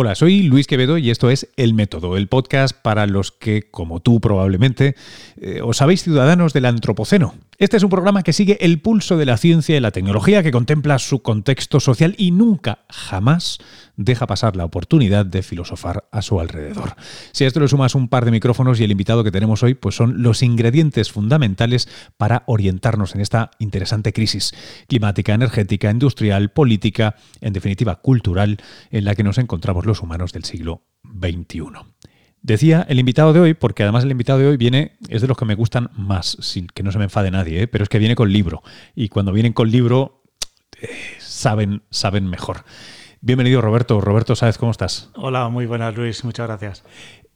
Hola, soy Luis Quevedo y esto es El Método, el podcast para los que, como tú probablemente, eh, os sabéis ciudadanos del Antropoceno. Este es un programa que sigue el pulso de la ciencia y la tecnología, que contempla su contexto social y nunca, jamás deja pasar la oportunidad de filosofar a su alrededor. Si a esto le sumas un par de micrófonos y el invitado que tenemos hoy, pues son los ingredientes fundamentales para orientarnos en esta interesante crisis climática, energética, industrial, política, en definitiva cultural, en la que nos encontramos los humanos del siglo XXI. Decía el invitado de hoy, porque además el invitado de hoy viene, es de los que me gustan más, sin que no se me enfade nadie, ¿eh? pero es que viene con libro. Y cuando vienen con libro, eh, saben, saben mejor. Bienvenido, Roberto. Roberto, ¿sabes cómo estás? Hola, muy buenas, Luis. Muchas gracias.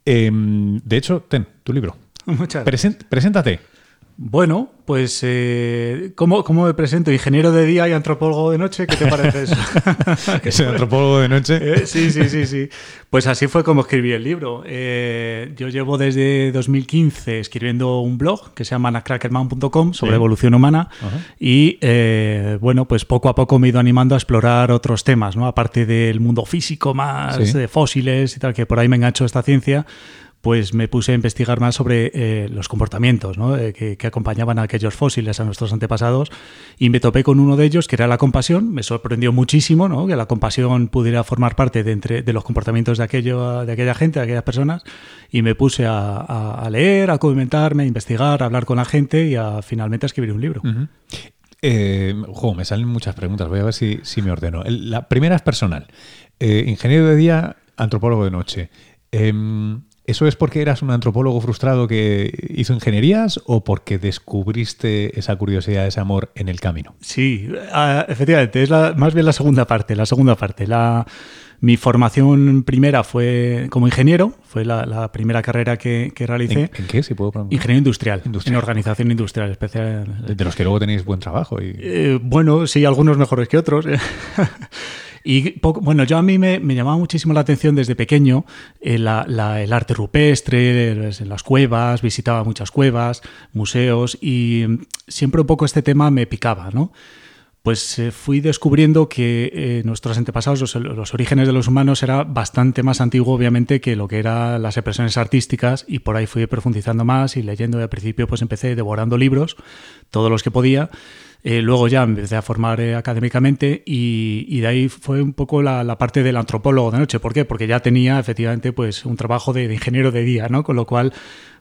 Em, de hecho, ten tu libro. Muchas gracias. preséntate. Bueno, pues eh, ¿cómo, me presento? ¿Ingeniero de día y antropólogo de noche? ¿Qué te parece eso? ¿Ese antropólogo de noche? Eh, sí, sí, sí, sí. Pues así fue como escribí el libro. Eh, yo llevo desde 2015 escribiendo un blog que se llama nacrackerman.com sobre evolución humana y eh, bueno, pues poco a poco me he ido animando a explorar otros temas, ¿no? Aparte del mundo físico más, de fósiles y tal, que por ahí me engancho esta ciencia pues me puse a investigar más sobre eh, los comportamientos eh, que, acompañaban a aquellos fósiles, a nuestros antepasados, y me topé con uno de ellos, que era la compasión. Me sorprendió muchísimo ¿no? que la compasión pudiera formar parte de, entre, de los comportamientos de, aquello, de aquella gente, de aquellas personas, y me puse a, leer, a comentarme, a investigar, a hablar con la gente y a finalmente a escribir un libro. Eh, me salen muchas preguntas, voy a ver si, me ordeno. La primera es personal. ingeniero de día, antropólogo de noche. ¿Eso es porque eras un antropólogo frustrado que hizo ingenierías o porque descubriste esa curiosidad, ese amor en el camino? Sí, ah, efectivamente, es más bien la segunda parte. La segunda parte. La, mi formación primera fue como ingeniero, fue la, primera carrera que, realicé. ¿En, qué? Si puedo preguntar. Ingeniero industrial, en organización industrial especial. De, los que luego tenéis buen trabajo. Y... Eh, bueno, sí, algunos mejores que otros. Y bueno, yo a mí me, llamaba muchísimo la atención desde pequeño eh, el arte rupestre, en las cuevas, visitaba muchas cuevas, museos y siempre un poco este tema me picaba, ¿no? Pues eh, fui descubriendo que eh, nuestros antepasados, los, orígenes de los humanos, era bastante más antiguo, obviamente, que lo que eran las expresiones artísticas, y por ahí fui profundizando más y leyendo. Y al principio, pues empecé devorando libros, todos los que podía, eh, luego ya empecé a formar eh, académicamente y, de ahí fue un poco la, parte del antropólogo de noche. ¿Por qué? Porque ya tenía efectivamente pues un trabajo de, ingeniero de día, ¿no? Con lo cual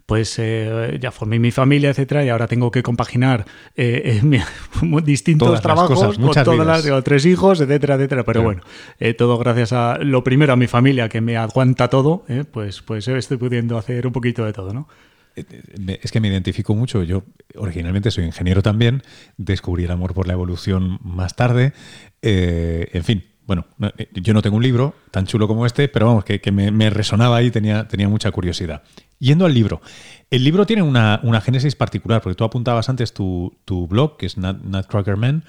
pues eh, ya formé mi familia, etcétera, y ahora tengo que compaginar distintos trabajos con todas las, digo, tres hijos, etcétera, etcétera. Pero bueno, todo gracias a lo primero a mi familia que me aguanta todo, pues pues estoy pudiendo hacer un poquito de todo, ¿no? Es que me identifico mucho. Yo originalmente soy ingeniero también, descubrí el amor por la evolución más tarde. Eh, en fin, bueno, eh, yo no tengo un libro tan chulo como este, pero vamos, que, me, resonaba y tenía, mucha curiosidad. Yendo al libro, el libro tiene una, génesis particular, porque tú apuntabas antes tu, blog, que es Nutcracker Man,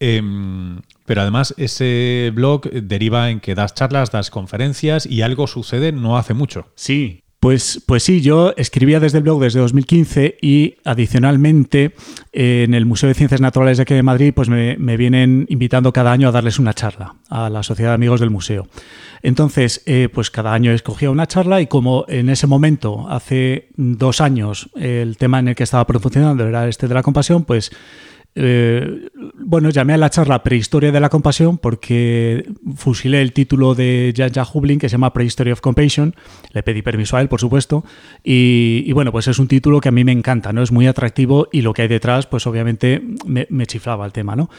em, pero además ese blog deriva en que das charlas, das conferencias y algo sucede no hace mucho. Sí, pues, pues sí, yo escribía desde el blog desde 2015 y adicionalmente en el Museo de Ciencias Naturales de aquí de Madrid pues me, vienen invitando cada año a darles una charla a la Sociedad de Amigos del Museo. Entonces, eh, pues cada año escogía una charla y como en ese momento, hace dos años, el tema en el que estaba funcionando era este de la compasión, pues eh, bueno, llamé a la charla Prehistoria de la Compasión porque fusilé el título de Jan Hublin que se llama Prehistory of Compassion. Le pedí permiso a él, por supuesto. Y, bueno, pues es un título que a mí me encanta, ¿no? Es muy atractivo y lo que hay detrás, pues obviamente me, chiflaba el tema, ¿no?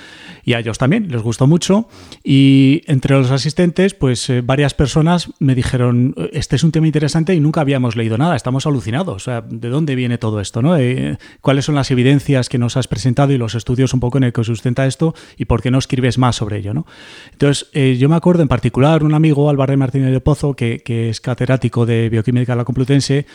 Y a ellos también, les gustó mucho. Y entre los asistentes, pues eh, varias personas me dijeron, este es un tema interesante y nunca habíamos leído nada, estamos alucinados. O sea, ¿de dónde viene todo esto, no? Eh, ¿Cuáles son las evidencias que nos has presentado y los estudios un poco en el que sustenta esto y por qué no escribes más sobre ello. ¿no? Entonces, eh, yo me acuerdo en particular un amigo, Álvaro Martínez de Pozo, que, que es catedrático de Bioquímica de la Complutense,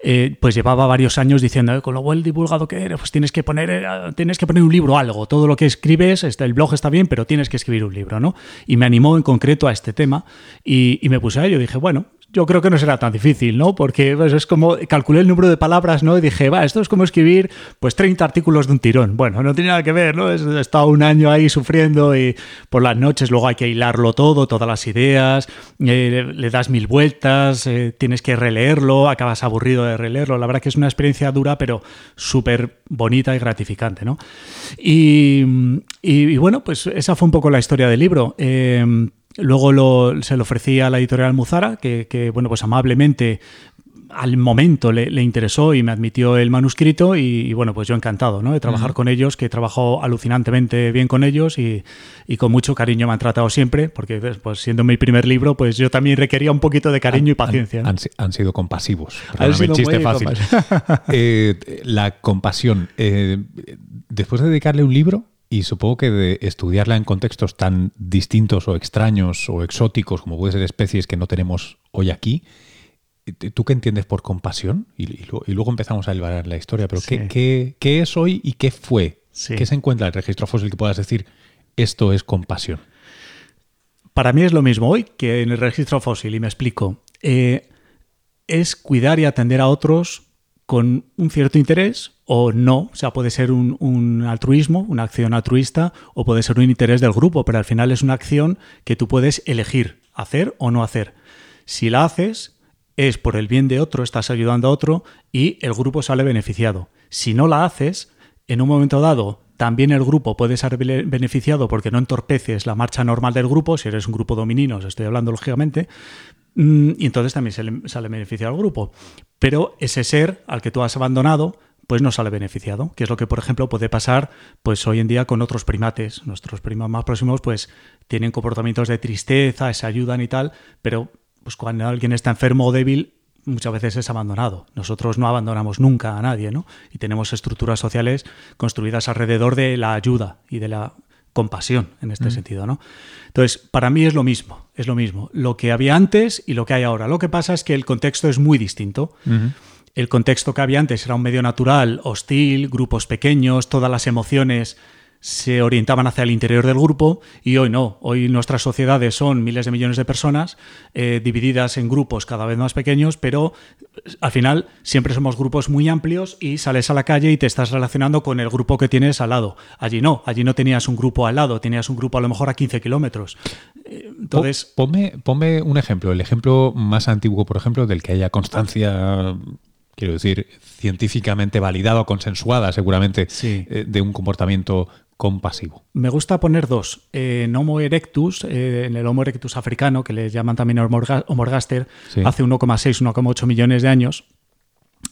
eh, pues llevaba varios años diciendo, eh, con lo buen divulgado que eres, pues tienes que poner, eh, tienes que poner un libro algo. Todo lo que escribes, este, el blog está bien, pero tienes que escribir un libro, ¿no? Y me animó en concreto a este tema y, me puse a ello. Dije, bueno, yo creo que no será tan difícil, ¿no? Porque pues, es como, calculé el número de palabras, ¿no? Y dije, va, esto es como escribir, pues 30 artículos de un tirón. Bueno, no tiene nada que ver, ¿no? He estado un año ahí sufriendo y por las noches luego hay que hilarlo todo, todas las ideas, eh, le das mil vueltas, eh, tienes que releerlo, acabas aburrido de releerlo. La verdad que es una experiencia dura, pero súper bonita y gratificante, ¿no? Y, y, bueno, pues esa fue un poco la historia del libro. Eh, Luego se lo ofrecí a la editorial Muzara, que, bueno, pues amablemente al momento le, interesó y me admitió el manuscrito y, bueno, pues yo encantado ¿no? de trabajar con ellos, que trabajo alucinantemente bien con ellos y, con mucho cariño me han tratado siempre, porque pues siendo mi primer libro, pues yo también requería un poquito de cariño y paciencia. Han, sido compasivos. Han sido chiste fácil. Eh, la compasión. Eh, después de dedicarle un libro, y supongo que de estudiarla en contextos tan distintos o extraños o exóticos como puede ser especies que no tenemos hoy aquí, ¿tú qué entiendes por compasión? Y, luego empezamos a elevar la historia, pero ¿qué, es hoy y qué fue? ¿Qué se encuentra en el registro fósil que puedas decir esto es compasión? Para mí es lo mismo hoy que en el registro fósil, y me explico. Eh, es cuidar y atender a otros con un cierto interés o no. O sea, puede ser un, altruismo, una acción altruista, o puede ser un interés del grupo, pero al final es una acción que tú puedes elegir hacer o no hacer. Si la haces, es por el bien de otro, estás ayudando a otro y el grupo sale beneficiado. Si no la haces, en un momento dado también el grupo puede ser beneficiado porque no entorpeces la marcha normal del grupo, si eres un grupo dominino, estoy hablando lógicamente, mm, y entonces también sale beneficiado al grupo. Pero ese ser al que tú has abandonado, pues no sale beneficiado, que es lo que, por ejemplo, puede pasar pues hoy en día con otros primates. Nuestros primates más próximos pues tienen comportamientos de tristeza, se ayudan y tal, pero pues cuando alguien está enfermo o débil, muchas veces es abandonado. Nosotros no abandonamos nunca a nadie, ¿no? Y tenemos estructuras sociales construidas alrededor de la ayuda y de la compasión en este mm. sentido, ¿no? Entonces, para mí es lo mismo, es lo mismo, lo que había antes y lo que hay ahora. Lo que pasa es que el contexto es muy distinto. El contexto que había antes era un medio natural, hostil, grupos pequeños, todas las emociones se orientaban hacia el interior del grupo y hoy no. Hoy nuestras sociedades son miles de millones de personas eh, divididas en grupos cada vez más pequeños, pero eh, al final siempre somos grupos muy amplios y sales a la calle y te estás relacionando con el grupo que tienes al lado. Allí no, allí no tenías un grupo al lado, tenías un grupo a lo mejor a 15 kilómetros. Eh, entonces... Ponme, un ejemplo, el ejemplo más antiguo, por ejemplo, del que haya constancia quiero decir, científicamente validado, consensuada seguramente, de un comportamiento compasivo. Me gusta poner dos. en Homo erectus, eh, en el Homo erectus africano, que le llaman también Homo ergaster, hace 1,6, 1,8 millones de años.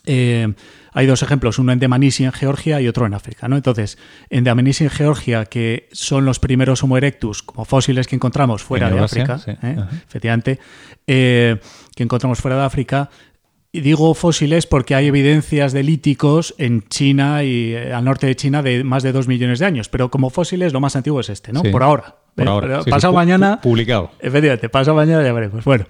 Eh, hay dos ejemplos, uno en Dmanisi en Georgia y otro en África. ¿no? Entonces, en Dmanisi en Georgia, que son los primeros Homo erectus como fósiles que encontramos fuera de África, ¿eh? efectivamente, que encontramos fuera de África, y digo fósiles porque hay evidencias de líticos en China y eh, al norte de China de más de dos millones de años, pero como fósiles lo más antiguo es este, ¿no? Por ahora. Por ahora. pasado mañana. Publicado. Efectivamente, pasado mañana ya veremos. Bueno,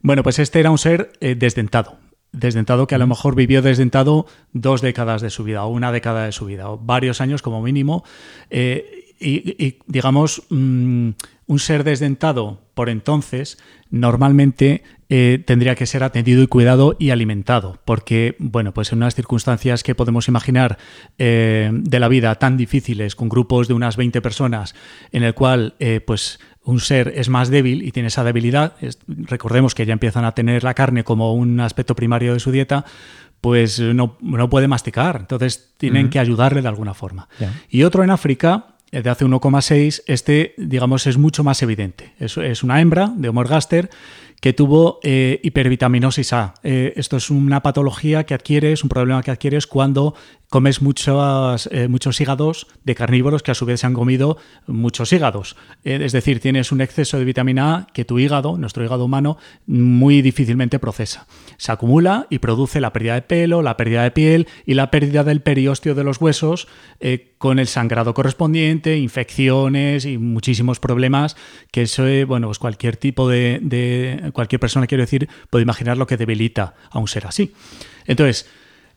bueno pues este era un ser eh, desdentado. Desdentado que a lo mejor vivió desdentado dos décadas de su vida, o una década de su vida, o varios años como mínimo. Eh, y, digamos, mm, un ser desdentado por entonces normalmente eh, tendría que ser atendido y cuidado y alimentado, porque, bueno, pues en unas circunstancias que podemos imaginar eh, de la vida tan difíciles, con grupos de unas 20 personas, en el cual, eh, pues, un ser es más débil y tiene esa debilidad, recordemos que ya empiezan a tener la carne como un aspecto primario de su dieta, pues no, puede masticar, entonces tienen que ayudarle de alguna forma. Y otro en África, de hace 1,6, este, digamos, es mucho más evidente. Es, es una hembra de Homo ergaster que tuvo eh, hipervitaminosis A. Eh, esto es una patología que adquieres, un problema que adquieres cuando comes muchos, eh, muchos hígados de carnívoros que a su vez se han comido muchos hígados. Eh, es decir, tienes un exceso de vitamina A que tu hígado, nuestro hígado humano, muy difícilmente procesa. Se acumula y produce la pérdida de pelo, la pérdida de piel y la pérdida del periósteo de los huesos con el sangrado correspondiente, infecciones y muchísimos problemas que eso, bueno, pues cualquier tipo de cualquier persona, quiero decir, puede imaginar lo que debilita a un ser así. Entonces,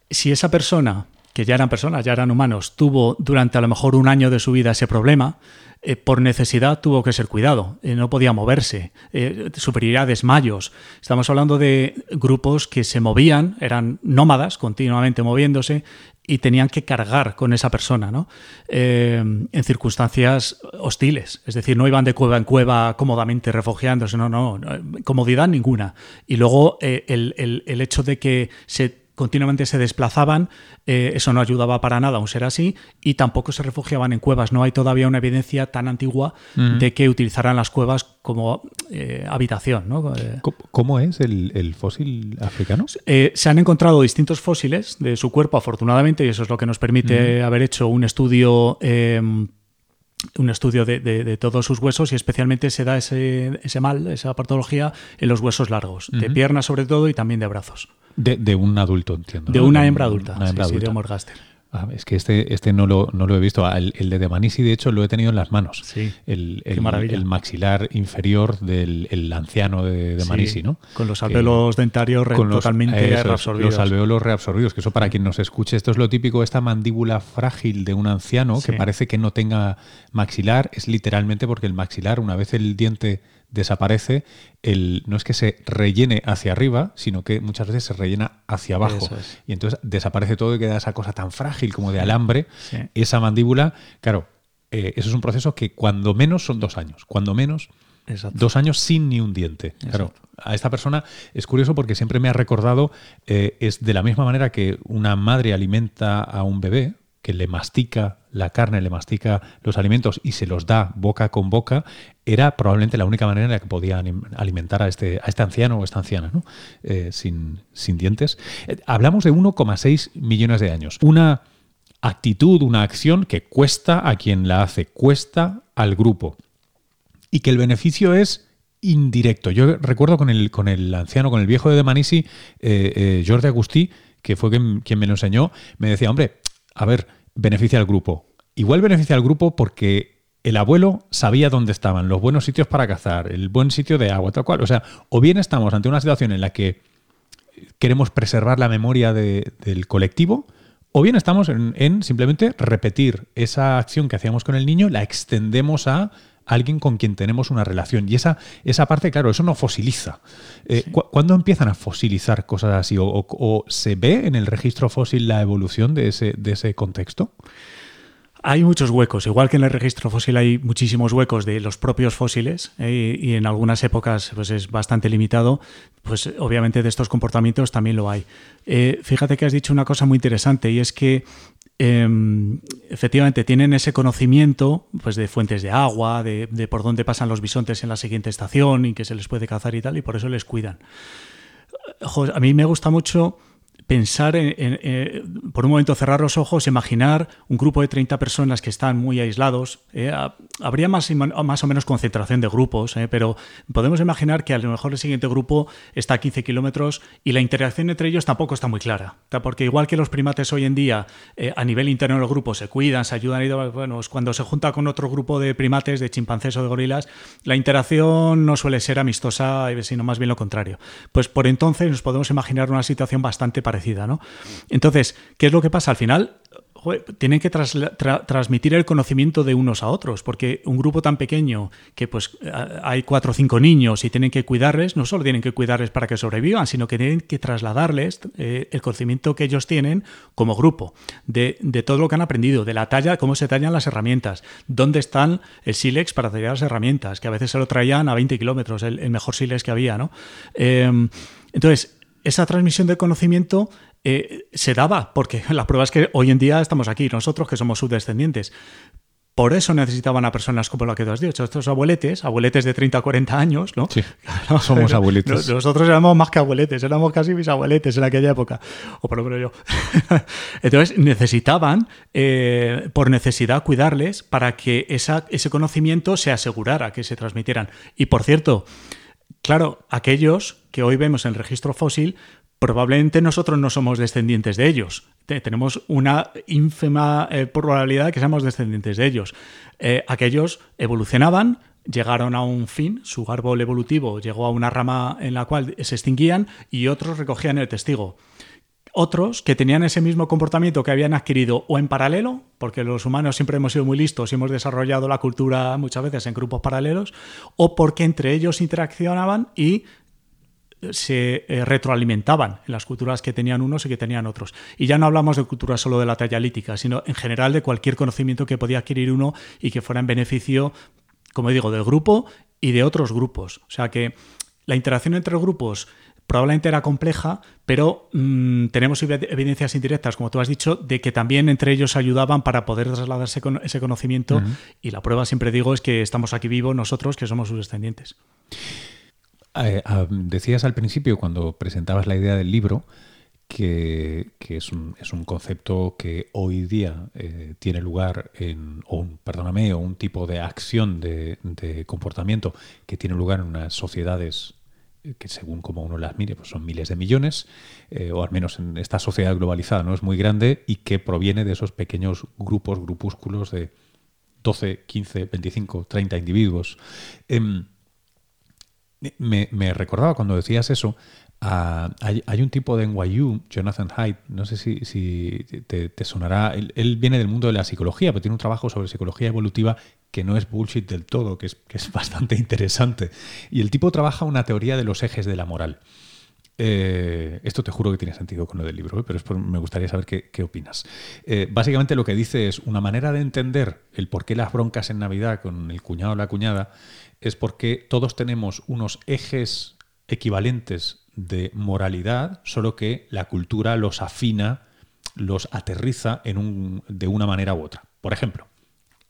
si esa persona que ya eran personas, ya eran humanos, tuvo durante a lo mejor un año de su vida ese problema, eh, por necesidad tuvo que ser cuidado, eh, no podía moverse, eh, sufriría desmayos. Estamos hablando de grupos que se movían, eran nómadas, continuamente moviéndose, y tenían que cargar con esa persona, ¿no? en circunstancias hostiles. Es decir, no iban de cueva en cueva cómodamente refugiándose, no, no, comodidad ninguna. Y luego el, el hecho de que se continuamente se desplazaban, eh, eso no ayudaba para nada a un ser así, y tampoco se refugiaban en cuevas. No hay todavía una evidencia tan antigua de que utilizaran las cuevas como eh, habitación. ¿no? Eh, ¿Cómo es el, fósil africano? se han encontrado distintos fósiles de su cuerpo, afortunadamente, y eso es lo que nos permite haber hecho un estudio em, un estudio de, todos sus huesos y especialmente se da ese, ese, mal, esa patología en los huesos largos, de piernas sobre todo y también de brazos. De, un adulto, entiendo. De una hembra adulta, una hembra adulta. de Ah, es que este, este no, lo, no lo he visto. Ah, el, de Demanisi, de hecho, lo he tenido en las manos. Sí. El, el, maxilar inferior del anciano de Demanisi, ¿no? Con los alveolos dentarios totalmente reabsorbidos. Los alveolos reabsorbidos, que eso para quien nos escuche, esto es lo típico, esta mandíbula frágil de un anciano que parece que no tenga maxilar, es literalmente porque el maxilar, una vez el diente desaparece, el, no es que se rellene hacia arriba, sino que muchas veces se rellena hacia abajo. Y entonces desaparece todo y queda esa cosa tan frágil como de alambre, esa mandíbula. Claro, eh, eso es un proceso que cuando menos son dos años, cuando menos dos años sin ni un diente. Claro, a esta persona es curioso porque siempre me ha recordado, eh, es de la misma manera que una madre alimenta a un bebé, que le mastica la carne, le mastica los alimentos y se los da boca con boca, era probablemente la única manera en la que podía alimentar a este, a este anciano o esta anciana, ¿no? Eh, sin, sin, dientes. Eh, hablamos de 1,6 millones de años. Una actitud, una acción que cuesta a quien la hace, cuesta al grupo. Y que el beneficio es indirecto. Yo recuerdo con el, con el anciano, con el viejo de Manisi, eh, Jordi Agustí, que fue quien, quien me lo enseñó, me decía, hombre, a ver, beneficia al grupo. Igual beneficia al grupo porque el abuelo sabía dónde estaban los buenos sitios para cazar, el buen sitio de agua, tal cual. O sea, o bien estamos ante una situación en la que queremos preservar la memoria del colectivo, o bien estamos en, simplemente repetir esa acción que hacíamos con el niño, la extendemos a alguien con quien tenemos una relación. Y esa, esa parte, claro, eso no fosiliza. Eh, ¿Cuándo empiezan a fosilizar cosas así? ¿O, se ve en el registro fósil la evolución de ese, de ese contexto? Hay muchos huecos, igual que en el registro fósil hay muchísimos huecos de los propios fósiles eh, y en algunas épocas pues es bastante limitado, pues obviamente de estos comportamientos también lo hay. Eh, fíjate que has dicho una cosa muy interesante y es que Em, efectivamente tienen ese conocimiento pues, de fuentes de agua, de, por dónde pasan los bisontes en la siguiente estación y que se les puede cazar y tal, y por eso les cuidan. a mí me gusta mucho pensar en, por un momento cerrar los ojos, imaginar un grupo de 30 personas que están muy aislados. Eh, habría más, más o menos concentración de grupos, eh, pero podemos imaginar que a lo mejor el siguiente grupo está a 15 kilómetros y la interacción entre ellos tampoco está muy clara. Porque igual que los primates hoy en día, eh, a nivel interno del grupo, se cuidan, se ayudan, y bueno, cuando se junta con otro grupo de primates, de chimpancés o de gorilas, la interacción no suele ser amistosa, sino más bien lo contrario. Pues por entonces nos podemos imaginar una situación bastante parecida ¿no? Entonces, ¿qué es lo que pasa? Al final, tienen que transmitir el conocimiento de unos a otros, porque un grupo tan pequeño que pues hay cuatro o cinco niños y tienen que cuidarles, no solo tienen que cuidarles para que sobrevivan, sino que tienen que trasladarles eh, el conocimiento que ellos tienen como grupo, de, todo lo que han aprendido, de la talla, cómo se tallan las herramientas, dónde están el sílex para tallar las herramientas, que a veces se lo traían a 20 kilómetros, el, mejor sílex que había, ¿no? Em, entonces, esa transmisión del conocimiento eh, se daba, porque la prueba es que hoy en día estamos aquí, nosotros que somos subdescendientes. Por eso necesitaban a personas como la que tú has dicho, estos abueletes, abueletes de 30 a 40 años, ¿no? Sí, somos abueletes. Nosotros éramos más que abueletes, éramos casi mis abueletes en aquella época, o por lo menos yo. Entonces necesitaban, eh, por necesidad, cuidarles para que esa, ese conocimiento se asegurara que se transmitieran. Y por cierto, Claro, aquellos que hoy vemos en el registro fósil, probablemente nosotros no somos descendientes de ellos. tenemos una ínfima eh, probabilidad de que seamos descendientes de ellos. Eh, aquellos evolucionaban, llegaron a un fin, su árbol evolutivo llegó a una rama en la cual se extinguían y otros recogían el testigo. Otros que tenían ese mismo comportamiento que habían adquirido o en paralelo, porque los humanos siempre hemos sido muy listos y hemos desarrollado la cultura muchas veces en grupos paralelos, o porque entre ellos interaccionaban y se eh, retroalimentaban en las culturas que tenían unos y que tenían otros. Y ya no hablamos de culturas solo de la talla lítica, sino en general de cualquier conocimiento que podía adquirir uno y que fuera en beneficio, como digo, del grupo y de otros grupos. O sea que la interacción entre grupos probablemente era compleja, pero mm, tenemos evidencias indirectas, como tú has dicho, de que también entre ellos ayudaban para poder trasladarse con ese conocimiento. Y la prueba, siempre digo, es que estamos aquí vivos nosotros, que somos sus descendientes. Eh, ah, decías al principio, cuando presentabas la idea del libro, que, es, un, concepto que hoy día eh, tiene lugar en, o un, perdóname, o un tipo de acción de, comportamiento que tiene lugar en unas sociedades que según como uno las mire, pues son miles de millones, o al menos en esta sociedad globalizada no es muy grande y que proviene de esos pequeños grupos, grupúsculos de 12, 15, 25, 30 individuos. Em, me, recordaba cuando decías eso, hay, un tipo de NYU, Jonathan Haidt, no sé si, te, sonará, él, viene del mundo de la psicología, pero tiene un trabajo sobre psicología evolutiva que no es bullshit del todo, que es, bastante interesante. Y el tipo trabaja una teoría de los ejes de la moral. Eh, esto te juro que tiene sentido con lo del libro, ¿eh? pero me gustaría saber qué, opinas. Eh, básicamente lo que dice es una manera de entender el por qué las broncas en Navidad con el cuñado o la cuñada es porque todos tenemos unos ejes equivalentes de moralidad, solo que la cultura los afina, los aterriza en un, de una manera u otra. Por ejemplo,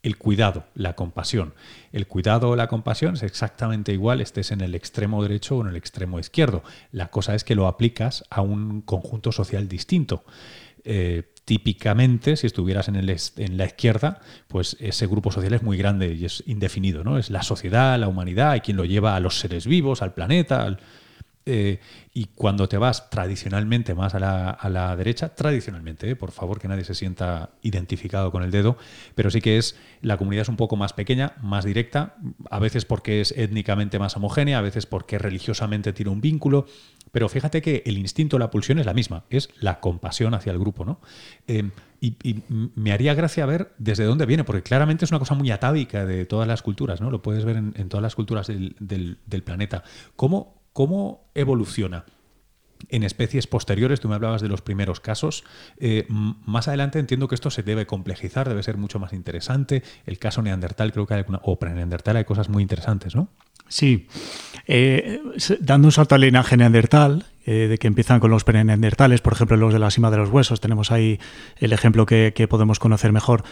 el cuidado, la compasión. El cuidado o la compasión es exactamente igual, estés en el extremo derecho o en el extremo izquierdo. La cosa es que lo aplicas a un conjunto social distinto. Eh, típicamente, si estuvieras en, el, en la izquierda, pues ese grupo social es muy grande y es indefinido, ¿no? Es la sociedad, la humanidad, y quien lo lleva a los seres vivos, al planeta, eh, y cuando te vas tradicionalmente más a la, derecha, tradicionalmente, eh, por favor que nadie se sienta identificado con el dedo, pero sí que es, la comunidad es un poco más pequeña, más directa, a veces porque es étnicamente más homogénea, a veces porque religiosamente tiene un vínculo, pero fíjate que el instinto, la pulsión es la misma, es la compasión hacia el grupo, ¿no? Em, y, me haría gracia ver desde dónde viene, porque claramente es una cosa muy atávica de todas las culturas, ¿no? Lo puedes ver en, todas las culturas del, planeta. ¿Cómo, ¿Cómo evoluciona? en especies posteriores, tú me hablabas de los primeros casos, eh, más adelante entiendo que esto se debe complejizar, debe ser mucho más interesante. El caso neandertal creo que hay alguna, o pre-neandertal hay cosas muy interesantes, ¿no? Sí, eh, dando un salto al linaje neandertal, eh, de que empiezan con los neandertales, por ejemplo, los de la cima de los huesos, tenemos ahí el ejemplo que, podemos conocer mejor.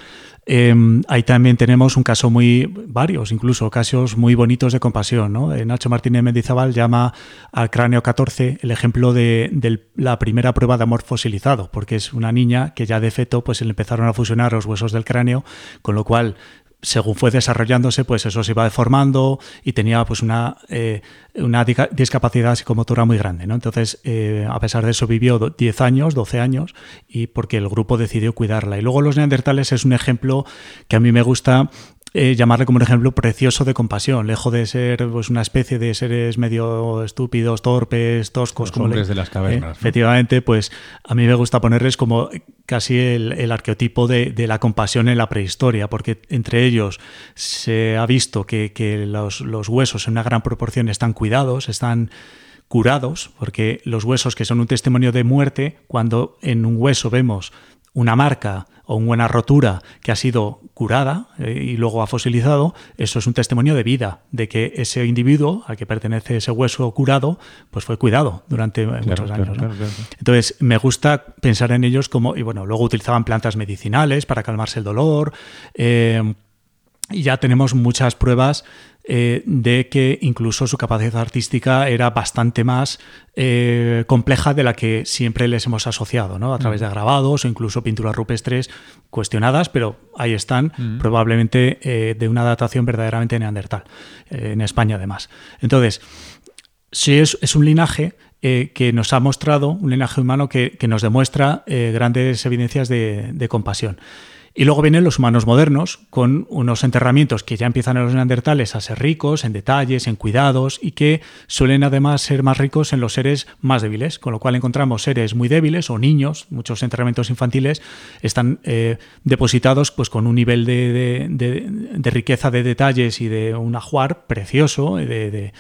Em, ahí también tenemos un caso muy, varios incluso, casos muy bonitos de compasión. ¿no? Eh, Nacho Martínez Mendizábal llama al cráneo 14 el ejemplo de, de, la primera prueba de amor fosilizado, porque es una niña que ya de feto pues, le empezaron a fusionar los huesos del cráneo, con lo cual según fue desarrollándose, pues eso se iba deformando y tenía pues una, eh, una discapacidad psicomotora muy grande. ¿no? Entonces, eh, a pesar de eso, vivió 10 años, 12 años, y porque el grupo decidió cuidarla. Y luego los neandertales es un ejemplo que a mí me gusta eh, llamarle como un ejemplo precioso de compasión, lejos de ser pues, una especie de seres medio estúpidos, torpes, toscos. Los como hombres de las cavernas. Efectivamente, pues a mí me gusta ponerles como casi el, arqueotipo de, la compasión en la prehistoria, porque entre ellos se ha visto que, los, los huesos en una gran proporción están cuidados, están curados, porque los huesos que son un testimonio de muerte, cuando en un hueso vemos una marca o una buena rotura que ha sido curada eh, y luego ha fosilizado, eso es un testimonio de vida, de que ese individuo al que pertenece ese hueso curado, pues fue cuidado durante muchos años. Entonces, me gusta pensar en ellos como, y bueno, luego utilizaban plantas medicinales para calmarse el dolor. Eh, y ya tenemos muchas pruebas eh, de que incluso su capacidad artística era bastante más eh, compleja de la que siempre les hemos asociado, ¿no? a través de mm. grabados o incluso pinturas rupestres cuestionadas, pero ahí están, mm. probablemente eh, de una datación verdaderamente neandertal, en España además. Entonces, sí es, un linaje que nos ha mostrado, un linaje humano que, nos demuestra grandes evidencias de compasión. Y luego vienen los humanos modernos, con unos enterramientos que ya empiezan en los neandertales a ser ricos en detalles, en cuidados, y que suelen además ser más ricos en los seres más débiles, con lo cual encontramos seres muy débiles o niños, muchos enterramientos infantiles están eh, depositados pues, con un nivel de, riqueza de detalles y de un ajuar precioso, de,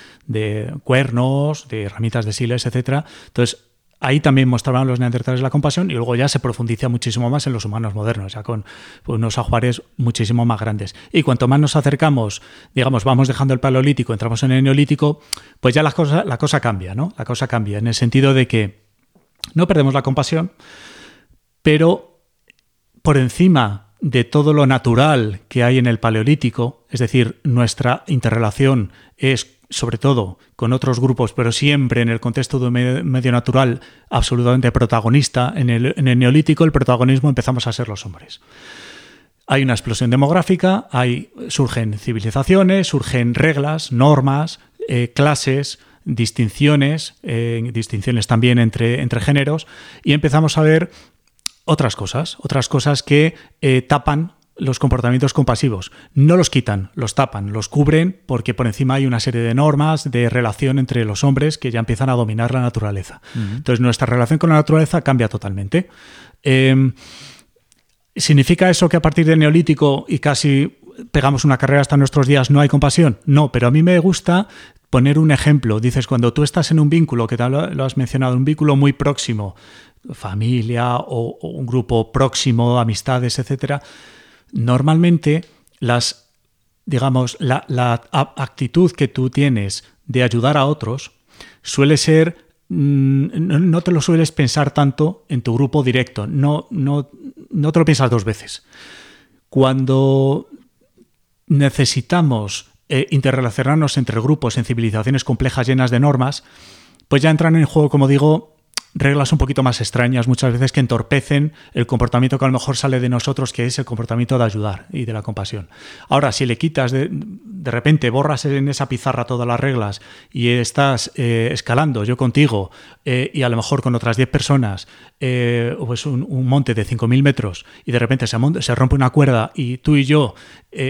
cuernos, de herramientas de siles, etc. Entonces, Ahí también mostraban los neandertales la compasión y luego ya se profundiza muchísimo más en los humanos modernos, ya con unos ajuares muchísimo más grandes. Y cuanto más nos acercamos, digamos, vamos dejando el paleolítico, entramos en el neolítico, pues ya la cosa, la cosa cambia, ¿no? La cosa cambia en el sentido de que no perdemos la compasión, pero por encima de todo lo natural que hay en el paleolítico, es decir, nuestra interrelación es sobre todo con otros grupos, pero siempre en el contexto de un medio, natural absolutamente protagonista, en el, neolítico el protagonismo empezamos a ser los hombres. Hay una explosión demográfica, hay, surgen civilizaciones, surgen reglas, normas, eh, clases, distinciones, eh, distinciones también entre, entre géneros, y empezamos a ver otras cosas, otras cosas que eh, tapan los comportamientos compasivos. No los quitan, los tapan, los cubren porque por encima hay una serie de normas de relación entre los hombres que ya empiezan a dominar la naturaleza. Entonces nuestra relación con la naturaleza cambia totalmente. Em, ¿Significa eso que a partir del neolítico y casi pegamos una carrera hasta nuestros días no hay compasión? No, pero a mí me gusta poner un ejemplo. Dices, cuando tú estás en un vínculo, que tal lo has mencionado, un vínculo muy próximo, familia o, o un grupo próximo, amistades, etcétera, normalmente las, digamos, la, actitud que tú tienes de ayudar a otros suele ser mm, no, te lo sueles pensar tanto en tu grupo directo, no, no, no te lo piensas dos veces. Cuando necesitamos eh, interrelacionarnos entre grupos en civilizaciones complejas llenas de normas, pues ya entran en juego, como digo, reglas un poquito más extrañas muchas veces que entorpecen el comportamiento que a lo mejor sale de nosotros, que es el comportamiento de ayudar y de la compasión. Ahora, si le quitas, de, de repente borras en esa pizarra todas las reglas y estás eh, escalando yo contigo eh, y a lo mejor con otras 10 personas, eh, pues un, monte de 5.000 metros y de repente se, rompe una cuerda y tú y yo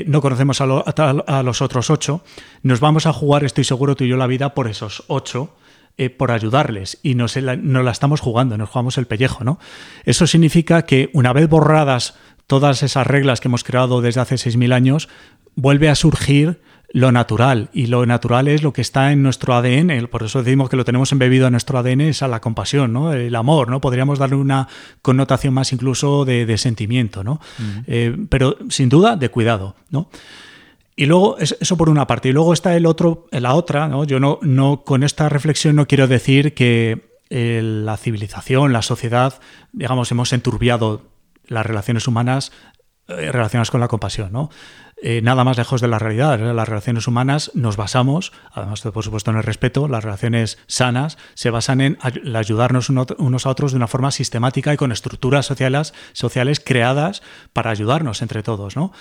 no conocemos a, a, los otros 8, nos vamos a jugar, estoy seguro, tú y yo la vida por esos 8 eh, por ayudarles y nos la, la estamos jugando, nos jugamos el pellejo. ¿no? Eso significa que una vez borradas todas esas reglas que hemos creado desde hace 6.000 años, vuelve a surgir lo natural y lo natural es lo que está en nuestro ADN, por eso decimos que lo tenemos embebido en nuestro ADN, es a la compasión, ¿no? el amor, ¿no? podríamos darle una connotación más incluso de, sentimiento, ¿no? Eh, pero sin duda de cuidado. ¿no? Y luego, eso por una parte. Y luego está el otro, la otra, ¿no? Yo no, no, con esta reflexión no quiero decir que eh, la civilización, la sociedad, digamos, hemos enturbiado las relaciones humanas eh, relacionadas con la compasión, ¿no? Eh, nada más lejos de la realidad. Las relaciones humanas nos basamos, además por supuesto en el respeto, las relaciones sanas se basan en ayudarnos unos a otros de una forma sistemática y con estructuras sociales, sociales creadas para ayudarnos entre todos. ¿no?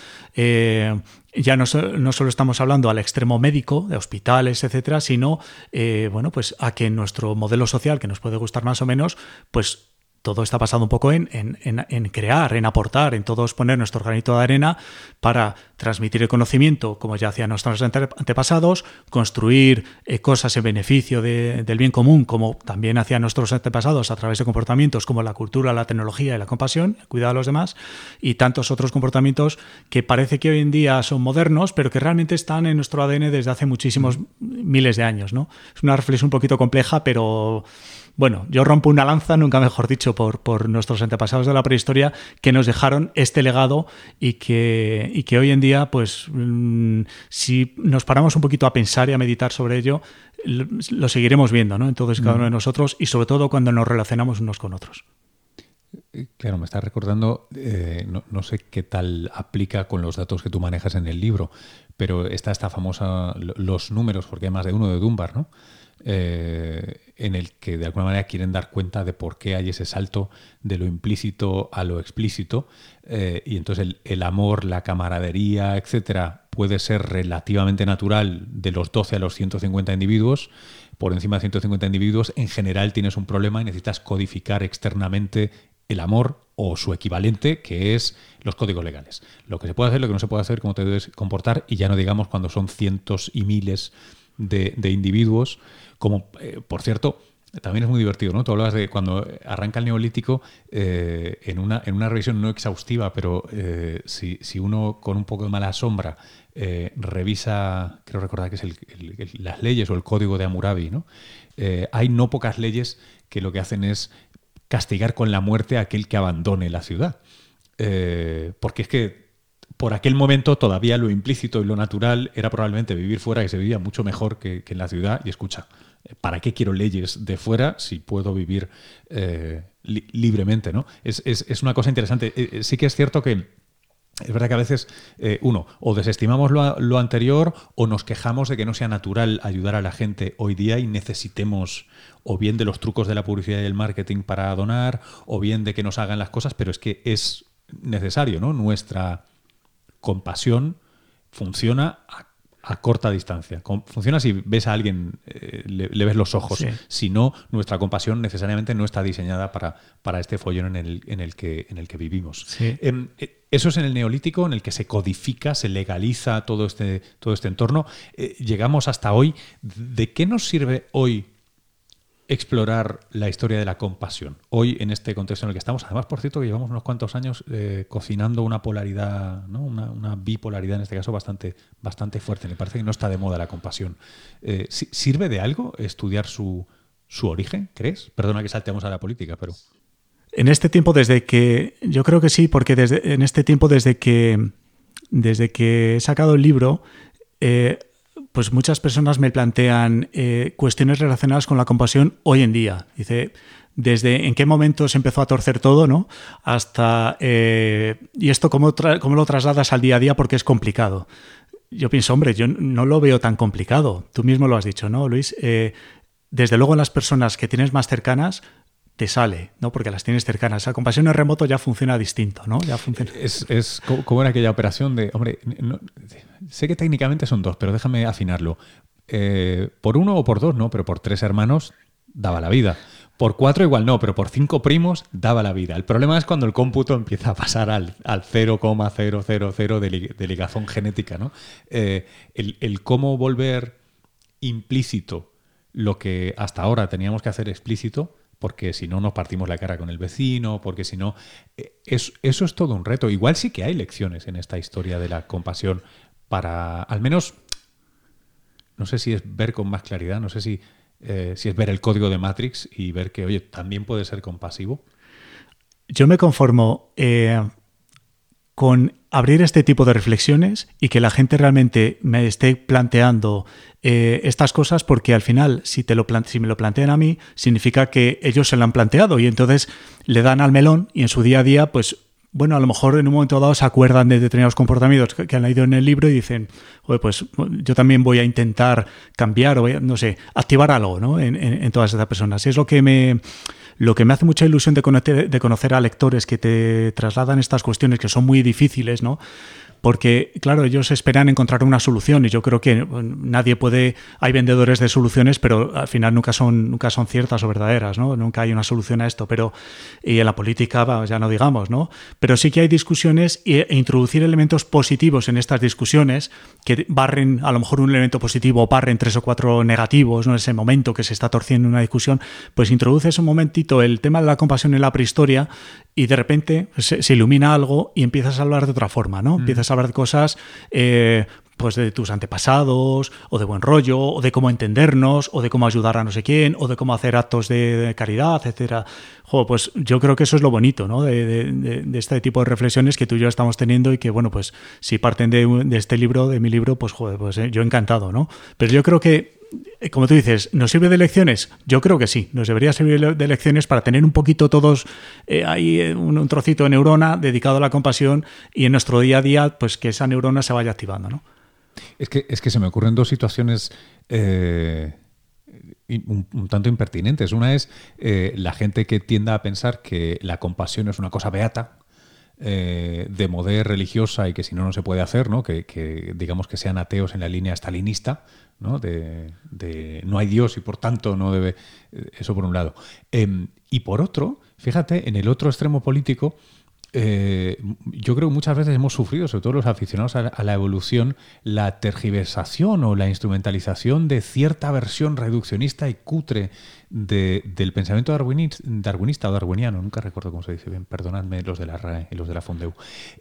Ya no, solo estamos hablando al extremo médico, de hospitales, etcétera, sino eh, bueno, pues a que nuestro modelo social, que nos puede gustar más o menos, pues todo está pasando un poco en, crear, en aportar, en todos poner nuestro granito de arena para transmitir el conocimiento, como ya hacían nuestros antepasados, construir eh, cosas en beneficio del bien común, como también hacían nuestros antepasados a través de comportamientos como la cultura, la tecnología y la compasión, cuidado de los demás, y tantos otros comportamientos que parece que hoy en día son modernos, pero que realmente están en nuestro ADN desde hace muchísimos miles de años. Es una reflexión un poquito compleja, pero bueno, yo rompo una lanza, nunca mejor dicho, por, por nuestros antepasados de la prehistoria que nos dejaron este legado y que, y que hoy en día, pues, mm, si nos paramos un poquito a pensar y a meditar sobre ello, lo, seguiremos viendo, ¿no? En todos y cada uno de nosotros y sobre todo cuando nos relacionamos unos con otros. Eh, claro, me está recordando, eh, no, no, sé qué tal aplica con los datos que tú manejas en el libro, pero está esta famosa, los números, porque hay más de uno de Dunbar, ¿no? Eh, en el que de alguna manera quieren dar cuenta de por qué hay ese salto de lo implícito a lo explícito. Eh, y entonces el, amor, la camaradería, etcétera, puede ser relativamente natural de los 12 a los 150 individuos. Por encima de 150 individuos, en general tienes un problema y necesitas codificar externamente el amor o su equivalente, que es los códigos legales. Lo que se puede hacer, lo que no se puede hacer, cómo te debes comportar, y ya no digamos cuando son cientos y miles individuos, como, eh, por cierto, también es muy divertido, ¿no? Tú hablabas de cuando arranca el neolítico, eh, en, una, en una revisión no exhaustiva, pero eh, si, si, uno con un poco de mala sombra revisa, creo recordar que es las leyes o el código de Hammurabi, ¿no? hay no pocas leyes que lo que hacen es castigar con la muerte a aquel que abandone la ciudad. Porque es que por aquel momento todavía lo implícito y lo natural era probablemente vivir fuera, que se vivía mucho mejor que, en la ciudad. Y escucha, ¿para qué quiero leyes de fuera si puedo vivir eh, libremente? ¿no? Es, una cosa interesante. Eh, sí que es cierto que es verdad que a veces, uno, o desestimamos lo, lo, anterior o nos quejamos de que no sea natural ayudar a la gente hoy día y necesitemos o bien de los trucos de la publicidad y el marketing para donar, o bien de que nos hagan las cosas, pero es que es necesario, ¿no? Nuestra compasión funciona a, corta distancia. Funciona si ves a alguien, eh, le, ves los ojos. Si no, nuestra compasión necesariamente no está diseñada para, para este follón en el, en el, que, en el que vivimos. Em, eh, eso es en el neolítico, en el que se codifica, se legaliza todo este, todo este entorno. Eh, llegamos hasta hoy. ¿De qué nos sirve hoy explorar la historia de la compasión. Hoy, en este contexto en el que estamos, además, por cierto, que llevamos unos cuantos años eh, cocinando una polaridad, ¿no? una, bipolaridad en este caso bastante, bastante fuerte. Me parece que no está de moda la compasión. Eh, ¿Sirve de algo estudiar su, su origen, crees? Perdona que salteamos a la política, pero... En este tiempo, desde que. Yo creo que sí, porque desde, en este tiempo, desde que. Desde que he sacado el libro, eh, pues muchas personas me plantean eh, cuestiones relacionadas con la compasión hoy en día. Dice, desde en qué momento se empezó a torcer todo, ¿no? Hasta, eh, y esto cómo, cómo, lo trasladas al día a día porque es complicado. Yo pienso, hombre, yo no lo veo tan complicado. Tú mismo lo has dicho, ¿no, Luis? Eh, desde luego las personas que tienes más cercanas, te sale, ¿no? Porque las tienes cercanas. La compasión en remoto ya funciona distinto, ¿no? Ya funciona. Es, como era aquella operación de, hombre, sé que técnicamente son dos, pero déjame afinarlo. Eh, por uno o por dos, no, pero por tres hermanos daba la vida. Por cuatro igual no, pero por cinco primos daba la vida. El problema es cuando el cómputo empieza a pasar al, al 0,000 de, ligazón genética, ¿no? Eh, el cómo volver implícito lo que hasta ahora teníamos que hacer explícito porque si no nos partimos la cara con el vecino, porque si no... Eh, eso, es todo un reto. Igual sí que hay lecciones en esta historia de la compasión para, al menos, no sé si es ver con más claridad, no sé si, eh, si es ver el código de Matrix y ver que, oye, también puede ser compasivo. Yo me conformo eh, con abrir este tipo de reflexiones y que la gente realmente me esté planteando eh, estas cosas porque al final si, te lo si me lo plantean a mí significa que ellos se lo han planteado y entonces le dan al melón y en su día a día pues bueno, a lo mejor en un momento dado se acuerdan de determinados comportamientos que, han leído en el libro y dicen, pues yo también voy a intentar cambiar o, no sé, activar algo ¿no? en, en, todas estas personas. Y es lo que me, lo que me hace mucha ilusión de conocer, de conocer a lectores que te trasladan estas cuestiones que son muy difíciles, ¿no? Porque, claro, ellos esperan encontrar una solución y yo creo que nadie puede, hay vendedores de soluciones, pero al final nunca son, nunca son ciertas o verdaderas, ¿no? Nunca hay una solución a esto, pero, y en la política ya no digamos, ¿no? Pero sí que hay discusiones e introducir elementos positivos en estas discusiones que barren a lo mejor un elemento positivo o barren tres o cuatro negativos, ¿no? Ese momento que se está torciendo una discusión, pues introduces un momentito el tema de la compasión en la prehistoria y de repente se, ilumina algo y empiezas a hablar de otra forma, ¿no? Mm. Empiezas de cosas eh, pues de tus antepasados, o de buen rollo, o de cómo entendernos, o de cómo ayudar a no sé quién, o de cómo hacer actos de, caridad, etcétera. pues yo creo que eso es lo bonito, ¿no? De, este tipo de reflexiones que tú y yo estamos teniendo y que, bueno, pues si parten de, este libro, de mi libro, pues pues eh, yo encantado, ¿no? Pero yo creo que como tú dices, ¿nos sirve de lecciones? Yo creo que sí, nos debería servir de lecciones para tener un poquito todos eh, ahí eh, un, trocito de neurona dedicado a la compasión y en nuestro día a día, pues que esa neurona se vaya activando, ¿no? Es que, es que se me ocurren dos situaciones un, tanto impertinentes. Una es la gente que tienda a pensar que la compasión es una cosa beata, eh, de modé religiosa y que si no, no se puede hacer, ¿no? Que, digamos que sean ateos en la línea stalinista, ¿no? De, no hay Dios y por tanto no debe... Eh, eso por un lado. Em, y por otro, fíjate, en el otro extremo político, eh, yo creo que muchas veces hemos sufrido, sobre todo los aficionados a, la evolución, la tergiversación o la instrumentalización de cierta versión reduccionista y cutre del pensamiento darwinista, o darwiniano, nunca recuerdo cómo se dice bien, perdonadme los de la RAE y los de la Fondeu.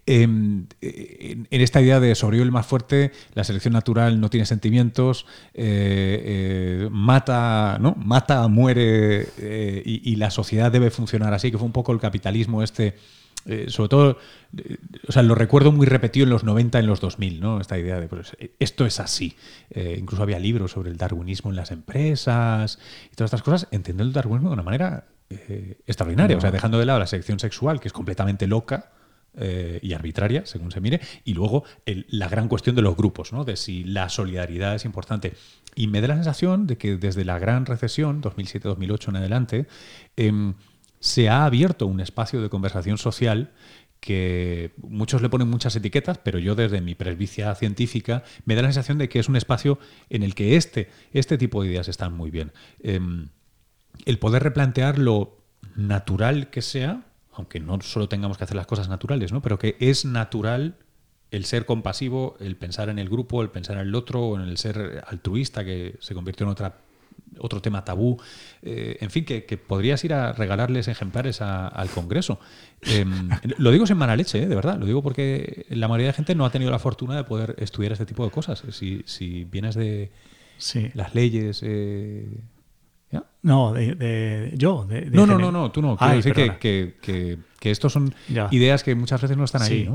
Em, en, esta idea de sobrevive el más fuerte, la selección natural no tiene sentimientos, eh, eh, mata, ¿no? mata, muere y, y la sociedad debe funcionar así, que fue un poco el capitalismo este eh, sobre todo, eh, o sea, lo recuerdo muy repetido en los 90, en los 2000, ¿no? Esta idea de, pues, esto es así. Eh, incluso había libros sobre el darwinismo en las empresas y todas estas cosas. Entiendo el darwinismo de una manera extraordinaria, o sea, dejando de lado la selección sexual, que es completamente loca, y arbitraria, según se mire, y luego la gran cuestión de los grupos, ¿no? de si la solidaridad es importante. Y me da la sensación de que desde la gran recesión, 2007-2008 en adelante, em, se ha abierto un espacio de conversación social que muchos le ponen muchas etiquetas, pero yo desde mi presbicia científica me da la sensación de que es un espacio en el que este, este tipo de ideas están muy bien. Em, el poder replantear lo natural que sea, aunque no solo tengamos que hacer las cosas naturales, ¿no? pero que es natural el ser compasivo, el pensar en el grupo, el pensar en el otro, o en el ser altruista, que se convirtió en otra otro tema tabú, eh, en fin, que, podrías ir a regalarles ejemplares al Congreso. Em, lo digo sin mala leche, eh, de verdad, lo digo porque la mayoría de gente no ha tenido la fortuna de poder estudiar este tipo de cosas. Si, si vienes de las leyes... Eh, no, de, yo. no, no, no, no, tú no. Quiero decir que, que, que, estos son ideas que muchas veces no están ahí.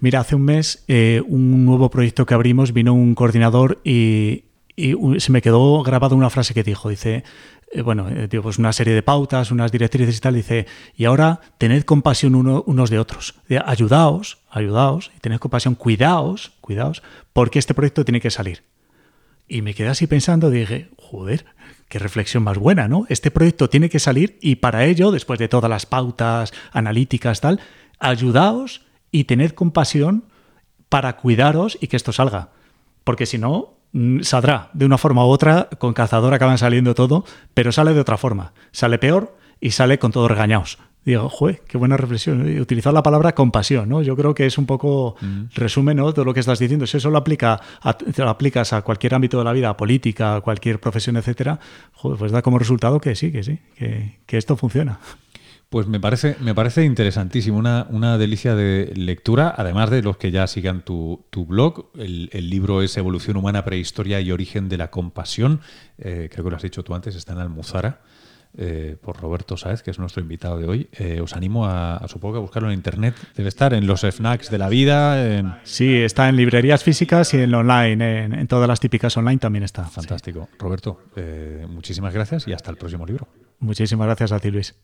Mira, hace un mes, un nuevo proyecto que abrimos, vino un coordinador y, y se me quedó grabada una frase que dijo, dice, eh, bueno, eh, pues una serie de pautas, unas directrices y tal, dice, y ahora tened compasión unos de otros, ayudaos, ayudaos, y tened compasión, cuidaos, cuidaos, porque este proyecto tiene que salir. Y me quedé así pensando, dije, joder, qué reflexión más buena, ¿no? Este proyecto tiene que salir y para ello, después de todas las pautas analíticas, tal, ayudaos y tened compasión para cuidaros y que esto salga. Porque si no, saldrá de una forma u otra, con cazador acaban saliendo todo, pero sale de otra forma. Sale peor y sale con todos regañados. Digo, jue, qué buena reflexión. ¿eh? Utilizar la palabra compasión, ¿no? Yo creo que es un poco mm. resumen ¿no? todo lo que estás diciendo. Si eso lo, aplica lo aplicas a cualquier ámbito de la vida, política, a cualquier profesión, etcétera, pues da como resultado que sí, que sí, que, que esto funciona. Pues me parece, me parece interesantísimo, una, una, delicia de lectura, además de los que ya sigan tu, blog. El, libro es Evolución Humana, Prehistoria y Origen de la Compasión. Eh, creo que lo has dicho tú antes, está en Almuzara. Eh, por Roberto Sáez, que es nuestro invitado de hoy. Eh, os animo a, supongo, a buscarlo en internet. Debe estar en los FNACs de la vida. Sí, está en librerías físicas y en online. En, en todas las típicas online también está. Fantástico. Roberto, muchísimas gracias y hasta el próximo libro. Muchísimas gracias a ti, Luis.